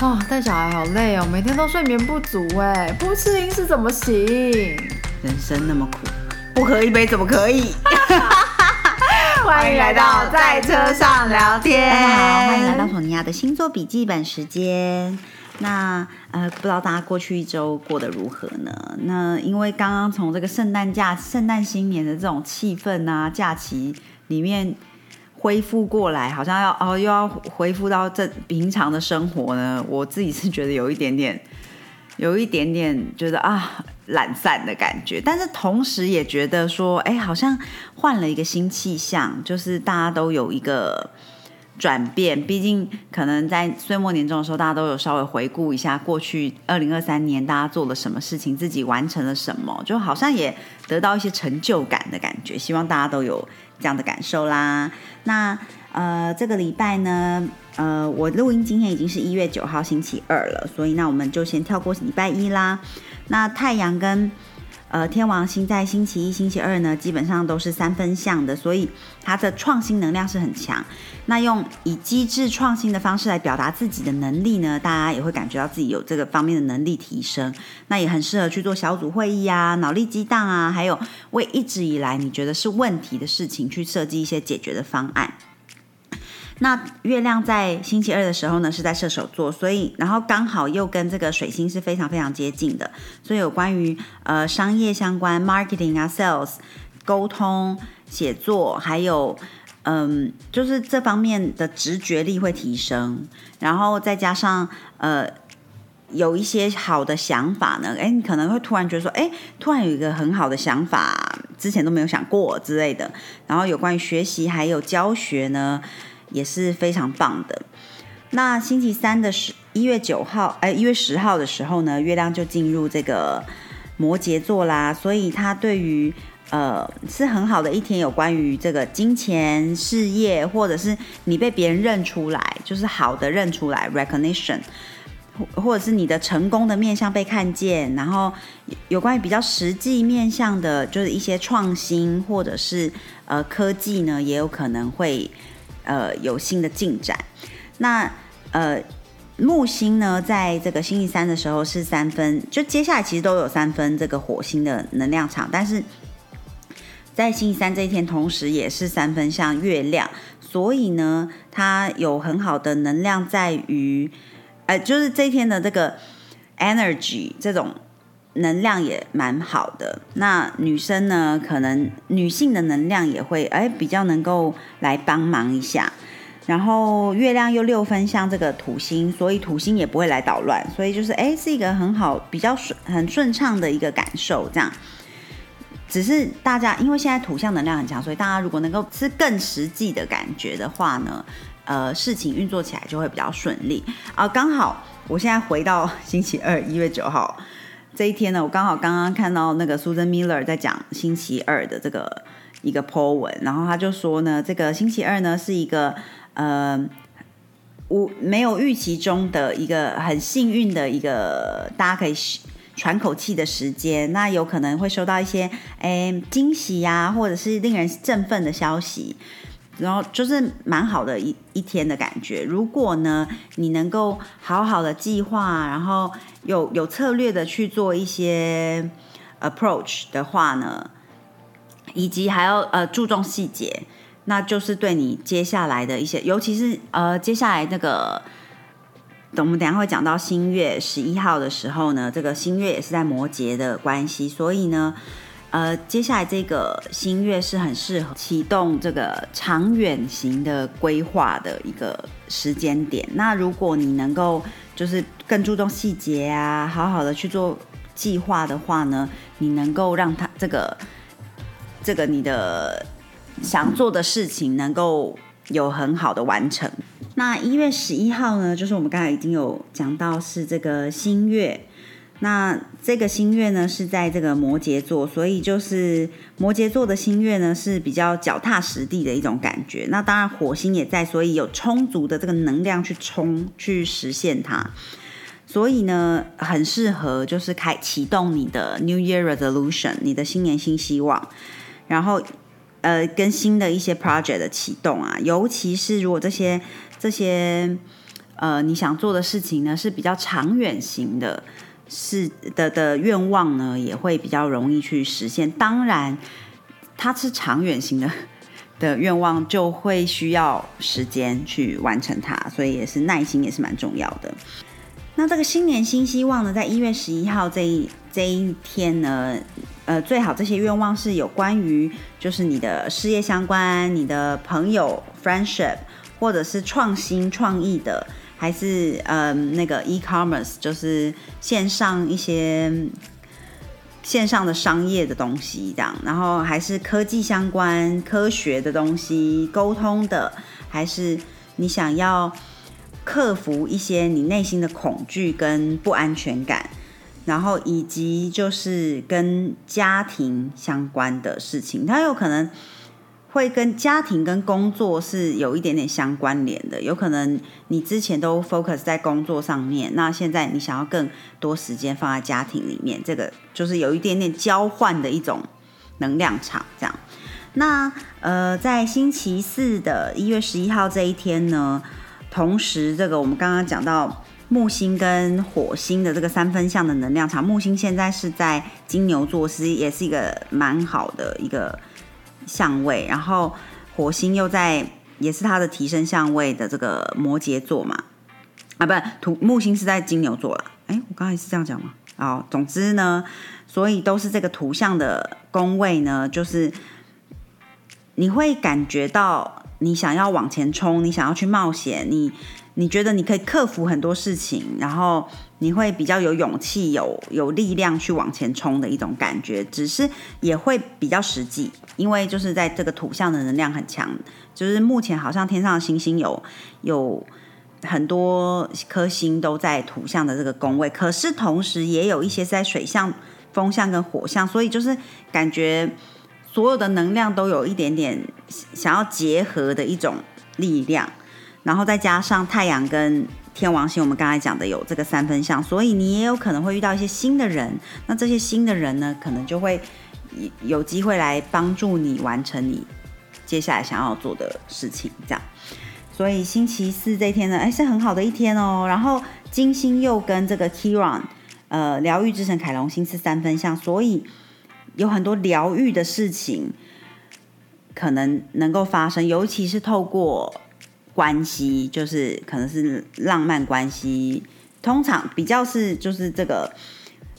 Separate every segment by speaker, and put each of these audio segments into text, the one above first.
Speaker 1: 啊，带小孩好累哦，每天都睡眠不足哎，不吃零食怎么行？
Speaker 2: 人生那么苦，不喝一杯怎么可以？
Speaker 1: 欢迎来到在车上聊天。
Speaker 2: 大家好，欢迎来到索尼娅的星座笔记本时间。那呃，不知道大家过去一周过得如何呢？那因为刚刚从这个圣诞假、圣诞新年的这种气氛啊，假期里面。恢复过来，好像要哦，又要恢复到这平常的生活呢。我自己是觉得有一点点，有一点点觉得啊懒散的感觉，但是同时也觉得说，哎，好像换了一个新气象，就是大家都有一个转变。毕竟可能在岁末年终的时候，大家都有稍微回顾一下过去二零二三年大家做了什么事情，自己完成了什么，就好像也得到一些成就感的感觉。希望大家都有。这样的感受啦，那呃这个礼拜呢，呃我录音今天已经是一月九号星期二了，所以那我们就先跳过礼拜一啦。那太阳跟呃天王星在星期一、星期二呢，基本上都是三分相的，所以它的创新能量是很强。那用以机制创新的方式来表达自己的能力呢，大家也会感觉到自己有这个方面的能力提升。那也很适合去做小组会议啊、脑力激荡啊，还有为一直以来你觉得是问题的事情去设计一些解决的方案。那月亮在星期二的时候呢，是在射手座，所以然后刚好又跟这个水星是非常非常接近的，所以有关于呃商业相关、marketing 啊、sales、沟通、写作，还有嗯，就是这方面的直觉力会提升，然后再加上呃有一些好的想法呢，哎，你可能会突然觉得说，哎，突然有一个很好的想法，之前都没有想过之类的，然后有关于学习还有教学呢。也是非常棒的。那星期三的十一月九号，哎，一月十号的时候呢，月亮就进入这个摩羯座啦，所以它对于呃是很好的一天，有关于这个金钱、事业，或者是你被别人认出来，就是好的认出来 （recognition），或或者是你的成功的面相被看见，然后有关于比较实际面向的，就是一些创新或者是呃科技呢，也有可能会。呃，有新的进展。那呃，木星呢，在这个星期三的时候是三分，就接下来其实都有三分这个火星的能量场，但是在星期三这一天，同时也是三分像月亮，所以呢，它有很好的能量在于，呃，就是这一天的这个 energy 这种。能量也蛮好的，那女生呢，可能女性的能量也会哎比较能够来帮忙一下。然后月亮又六分像这个土星，所以土星也不会来捣乱，所以就是哎是一个很好、比较顺、很顺畅的一个感受。这样，只是大家因为现在土象能量很强，所以大家如果能够是更实际的感觉的话呢，呃，事情运作起来就会比较顺利啊。刚好我现在回到星期二一月九号。这一天呢，我刚好刚刚看到那个 Susan Miller 在讲星期二的这个一个 po 文，然后他就说呢，这个星期二呢是一个呃无没有预期中的一个很幸运的一个大家可以喘口气的时间，那有可能会收到一些诶惊喜呀，或者是令人振奋的消息。然后就是蛮好的一一天的感觉。如果呢，你能够好好的计划，然后有有策略的去做一些 approach 的话呢，以及还要呃注重细节，那就是对你接下来的一些，尤其是呃接下来那个，等我们等下会讲到新月十一号的时候呢，这个新月也是在摩羯的关系，所以呢。呃，接下来这个新月是很适合启动这个长远型的规划的一个时间点。那如果你能够就是更注重细节啊，好好的去做计划的话呢，你能够让他这个这个你的想做的事情能够有很好的完成。那一月十一号呢，就是我们刚才已经有讲到是这个新月。那这个新月呢是在这个摩羯座，所以就是摩羯座的新月呢是比较脚踏实地的一种感觉。那当然火星也在，所以有充足的这个能量去冲去实现它。所以呢，很适合就是开启动你的 New Year Resolution，你的新年新希望，然后呃跟新的一些 project 的启动啊，尤其是如果这些这些。呃你想做的事情呢是比较长远型的，是的的愿望呢也会比较容易去实现。当然，它是长远型的的愿望，就会需要时间去完成它，所以也是耐心也是蛮重要的。那这个新年新希望呢，在一月十一号这一这一天呢，呃，最好这些愿望是有关于就是你的事业相关、你的朋友 friendship，或者是创新创意的，还是呃那个 e-commerce，就是线上一些线上的商业的东西这样，然后还是科技相关、科学的东西、沟通的，还是你想要。克服一些你内心的恐惧跟不安全感，然后以及就是跟家庭相关的事情，它有可能会跟家庭跟工作是有一点点相关联的。有可能你之前都 focus 在工作上面，那现在你想要更多时间放在家庭里面，这个就是有一点点交换的一种能量场。这样，那呃，在星期四的一月十一号这一天呢？同时，这个我们刚刚讲到木星跟火星的这个三分相的能量场，木星现在是在金牛座，是也是一个蛮好的一个相位，然后火星又在也是它的提升相位的这个摩羯座嘛，啊，不，土木星是在金牛座了，哎，我刚才是这样讲吗？哦，总之呢，所以都是这个图像的宫位呢，就是你会感觉到。你想要往前冲，你想要去冒险，你你觉得你可以克服很多事情，然后你会比较有勇气、有有力量去往前冲的一种感觉，只是也会比较实际，因为就是在这个土象的能量很强，就是目前好像天上的星星有有很多颗星都在土象的这个宫位，可是同时也有一些在水象、风象跟火象，所以就是感觉。所有的能量都有一点点想要结合的一种力量，然后再加上太阳跟天王星，我们刚才讲的有这个三分相，所以你也有可能会遇到一些新的人。那这些新的人呢，可能就会有机会来帮助你完成你接下来想要做的事情。这样，所以星期四这天呢，哎，是很好的一天哦。然后金星又跟这个 Kiran，呃，疗愈之神凯龙星是三分相，所以。有很多疗愈的事情可能能够发生，尤其是透过关系，就是可能是浪漫关系，通常比较是就是这个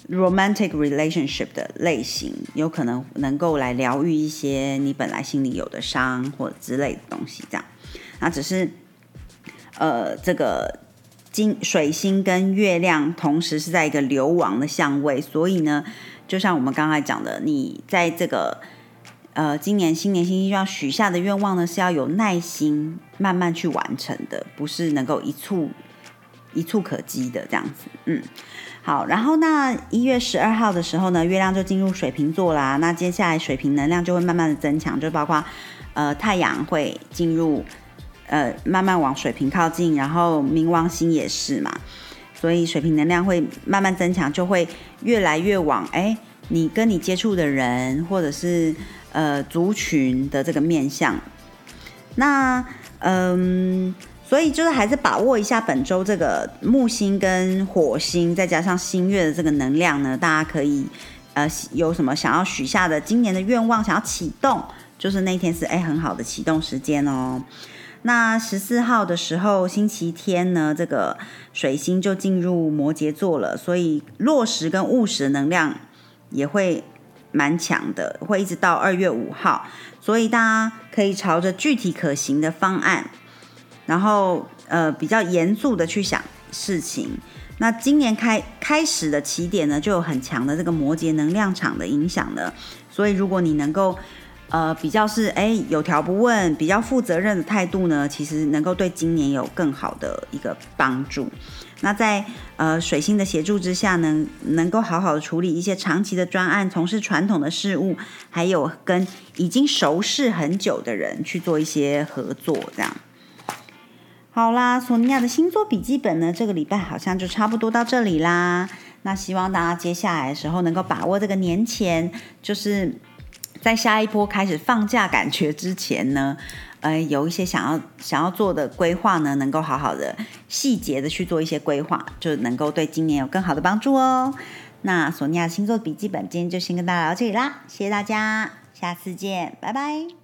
Speaker 2: romantic relationship 的类型，有可能能够来疗愈一些你本来心里有的伤或之类的东西。这样，那只是呃，这个金水星跟月亮同时是在一个流亡的相位，所以呢。就像我们刚才讲的，你在这个呃今年新年新希望许下的愿望呢，是要有耐心慢慢去完成的，不是能够一触一触可及的这样子。嗯，好，然后那一月十二号的时候呢，月亮就进入水瓶座啦。那接下来水瓶能量就会慢慢的增强，就包括呃太阳会进入呃慢慢往水瓶靠近，然后冥王星也是嘛。所以水瓶能量会慢慢增强，就会越来越往哎，你跟你接触的人或者是呃族群的这个面向。那嗯，所以就是还是把握一下本周这个木星跟火星，再加上星月的这个能量呢，大家可以呃有什么想要许下的今年的愿望，想要启动，就是那天是哎很好的启动时间哦。那十四号的时候，星期天呢，这个水星就进入摩羯座了，所以落实跟务实能量也会蛮强的，会一直到二月五号，所以大家可以朝着具体可行的方案，然后呃比较严肃的去想事情。那今年开开始的起点呢，就有很强的这个摩羯能量场的影响了，所以如果你能够。呃，比较是哎有条不紊、比较负责任的态度呢，其实能够对今年有更好的一个帮助。那在呃水星的协助之下呢，能够好好的处理一些长期的专案，从事传统的事务，还有跟已经熟识很久的人去做一些合作，这样。好啦，索尼娅的星座笔记本呢，这个礼拜好像就差不多到这里啦。那希望大家接下来的时候能够把握这个年前，就是。在下一波开始放假感觉之前呢，呃，有一些想要想要做的规划呢，能够好好的细节的去做一些规划，就能够对今年有更好的帮助哦。那索尼娅星座笔记本今天就先跟大家聊到这里啦，谢谢大家，下次见，拜拜。